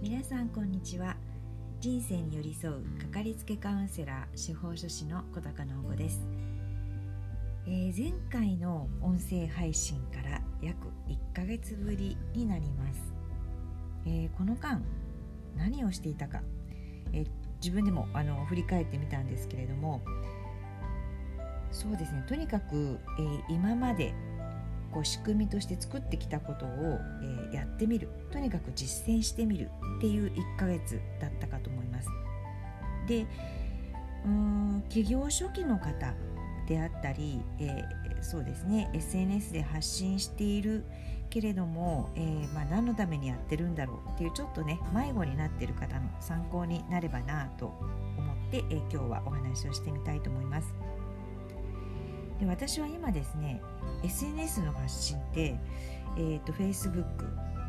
皆さんこんにちは。人生に寄り添うかかりつけカウンセラー司法書士の小高直子です、えー、前回の音声配信から約1ヶ月ぶりになります、えー、この間何をしていたか、えー、自分でもあの振り返ってみたんですけれどもそうですね。とにかく、えー、今までこう仕組みとして作ってきたことを、え、やってみるとにかく実践してみるっていう1ヶ月だったかと思います。でうん企業初期の方であったり、えー、そうですね SNS で発信しているけれども、えー、まあ、何のためにやってるんだろうっていうちょっとね迷子になってる方の参考になればなと思って、えー、今日はお話をしてみたいと思います。で私は今ですね SNS の発信って、えーと、Facebook、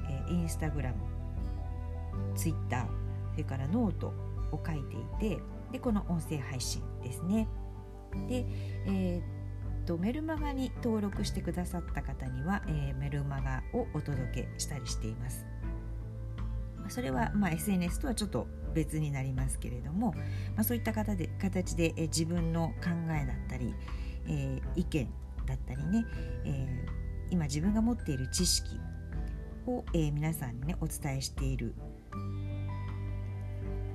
えー、Instagram、Twitter それからノートを書いていてでこの音声配信ですね。で、えーと、メルマガに登録してくださった方には、えー、メルマガをお届けしたりしています。それは、まあ、SNS とはちょっと別になりますけれども、まあ、そういった方で形で、えー、自分の考えだったり、えー、意見だったりね、えー、今自分が持っている知識を、えー、皆さんにねお伝えしている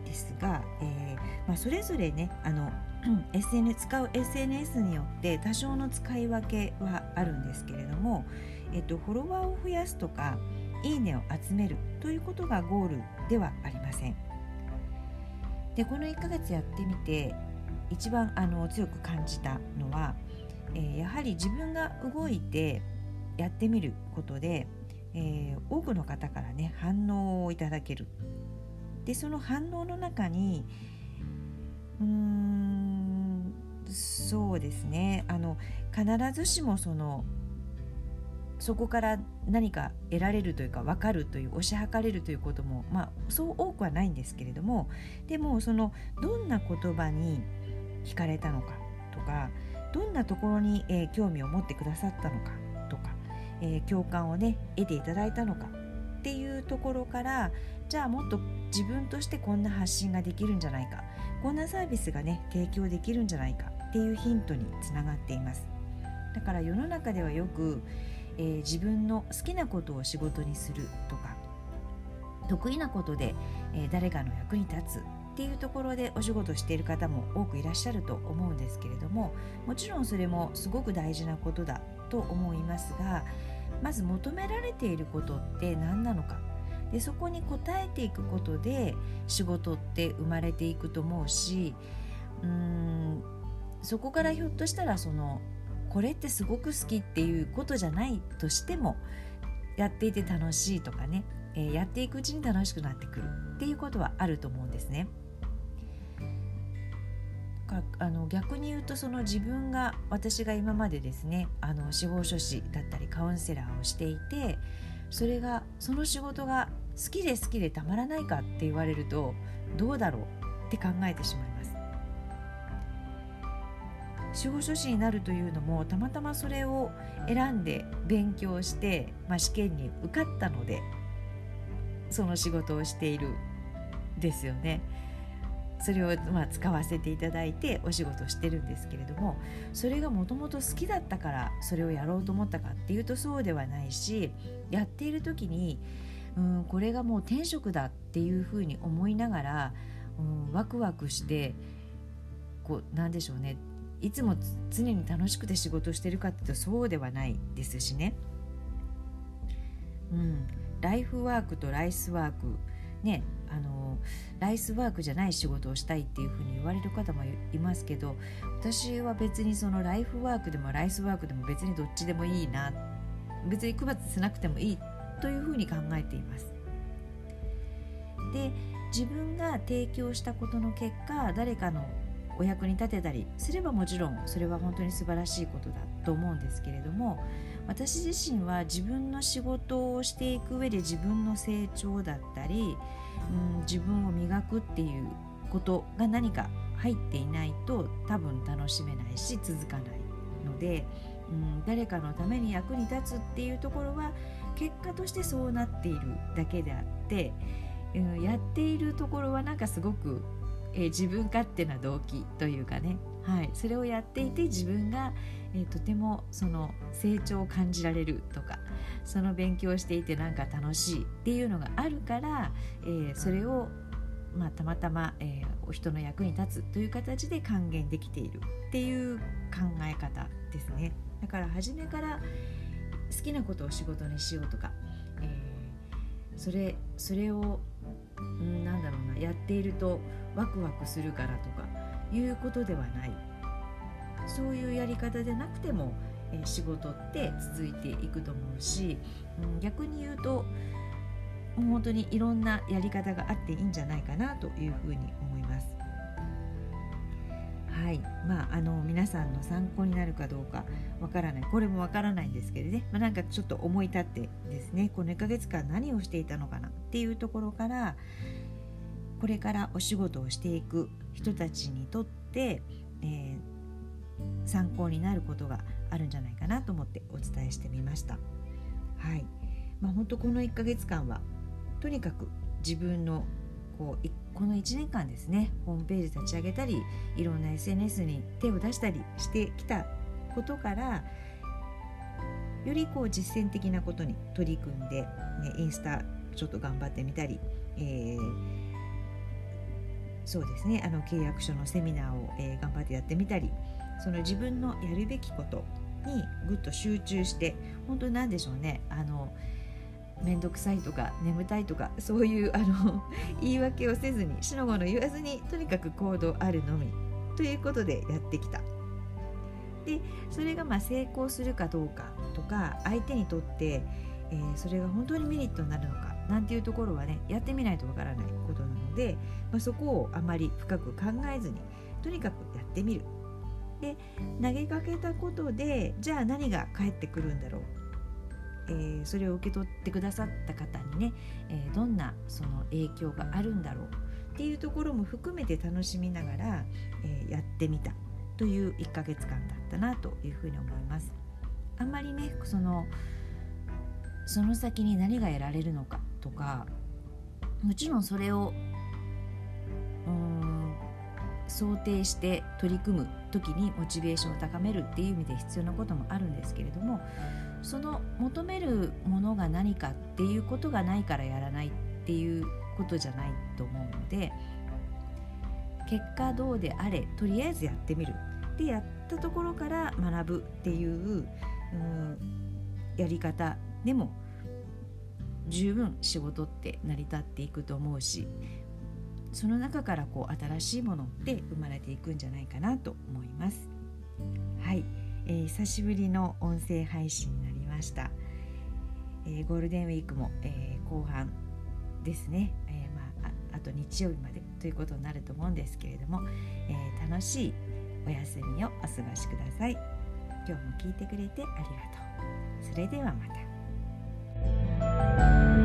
ですが、えーまあ、それぞれねあの SNS 使う SNS によって多少の使い分けはあるんですけれども、えっと、フォロワーを増やすとかいいねを集めるということがゴールではありません。でこの1ヶ月やってみて一番あの強く感じたのは、えー、やはり自分が動いてやってみることで、えー、多くの方からね反応をいただける。でその反応の中にうーんそうですね。あの必ずしもそのそこから何か得られるというか分かるという推し量れるということもまあそう多くはないんですけれどもでもそのどんな言葉に惹かれたのかとかどんなところに、えー、興味を持ってくださったのかとか、えー、共感をね得ていただいたのかっていうところからじゃあもっと自分としてこんな発信ができるんじゃないかこんなサービスがね提供できるんじゃないかっていうヒントにつながっています。だから世の中ではよく、えー、自分の好きなことを仕事にするとか得意なことで、えー、誰かの役に立つっていうところでお仕事している方も多くいらっしゃると思うんですけれどももちろんそれもすごく大事なことだと思いますがまず求められていることって何なのかでそこに応えていくことで仕事って生まれていくと思うしうーんそこからひょっとしたらそのこれってすごく好きっていうことじゃないとしてもやっていて楽しいとかね、えー、やっていくうちに楽しくなってくるっていうことはあると思うんですね。かあの逆に言うとその自分が私が今までですねあの司法書士だったりカウンセラーをしていてそれがその仕事が好きで好きでたまらないかって言われるとどうだろうって考えてしまいます司法書士になるというのもたまたまそれを選んで勉強して、まあ、試験に受かったのでその仕事をしているですよね。それをまあ使わせていただいてお仕事してるんですけれどもそれがもともと好きだったからそれをやろうと思ったかっていうとそうではないしやっている時にうんこれがもう天職だっていうふうに思いながら、うん、ワクワクしてこうなんでしょうねいつも常に楽しくて仕事してるかっていうとそうではないですしね。うん、ライフワークとライスワークねあのライスワークじゃない仕事をしたいっていうふうに言われる方もいますけど私は別にそのライフワークでもライスワークでも別にどっちでもいいな別に区別しなくてもいいというふうに考えています。で自分が提供したことの結果誰かのお役に立てたりすればもちろんそれは本当に素晴らしいことだと思うんですけれども私自身は自分の仕事をしていく上で自分の成長だったり、うん、自分を磨くっていうことが何か入っていないと多分楽しめないし続かないのでうん、誰かのために役に立つっていうところは結果としてそうなっているだけであって、うん、やっているところはなんかすごく、えー、自分勝手な動機というかね、はい、それをやっていて自分が、えー、とてもその成長を感じられるとかその勉強していてなんか楽しいっていうのがあるから、えー、それをまあ、たまたま、えー、お人の役に立つという形で還元できているっていう考え方ですね。だから初めから好きなことを仕事にしようとか、えー、それそれを、うん、なんだろうなやっているとワクワクするからとかいうことではない。そういうやり方でなくても、えー、仕事って続いていくと思うし、うん、逆に言うと本当にいろんなやり方があっていいんじゃないかなというふうに思います。はい。まあ、あの皆さんの参考になるかどうかわからない。これもわからないんですけどね、まあ、なんかちょっと思い立ってですねこの1ヶ月間何をしていたのかなっていうところからこれからお仕事をしていく人たちにとって、えー、参考になることがあるんじゃないかなと思ってお伝えしてみました。はいまあ、本当この1ヶ月間はとにかく自分のこうこの1年間ですねホームページ立ち上げたりいろんな SNS に手を出したりしてきたことからよりこう実践的なことに取り組んで、ね、インスタちょっと頑張ってみたり、えー、そうですねあの契約書のセミナーを、えー、頑張ってやってみたりその自分のやるべきことにぐっと集中して本当に何でしょうねあの面倒くさいとか眠たいとかそういうあの 言い訳をせずに死の子の言わずにとにかく行動あるのみということでやってきた。でそれがまあ成功するかどうかとか相手にとって、えー、それが本当にメリットになるのかなんていうところはねやってみないとわからないことなので、まあ、そこをあまり深く考えずにとにかくやってみる。で投げかけたことでじゃあ何が返ってくるんだろう？えー、それを受け取ってくださった方にね、えー、どんなその影響があるんだろうっていうところも含めて楽しみながら、えー、やってみたという1ヶ月間だったなというふうに思います。あんまりねそのその先に何が得られるのかとかもちろんそれを想定して取り組む時にモチベーションを高めるっていう意味で必要なこともあるんですけれどもその求めるものが何かっていうことがないからやらないっていうことじゃないと思うので結果どうであれとりあえずやってみるでやったところから学ぶっていううやり方でも十分仕事って成り立っていくと思うしその中からこう新しいものって生まれていくんじゃないかなと思います。はい、えー、久しぶりの音声配信になりました。えー、ゴールデンウィークも、えー、後半ですね、えまあ、あと日曜日までということになると思うんですけれども、え楽しいお休みをお過ごしください。今日も聞いてくれてありがとう。それではまた。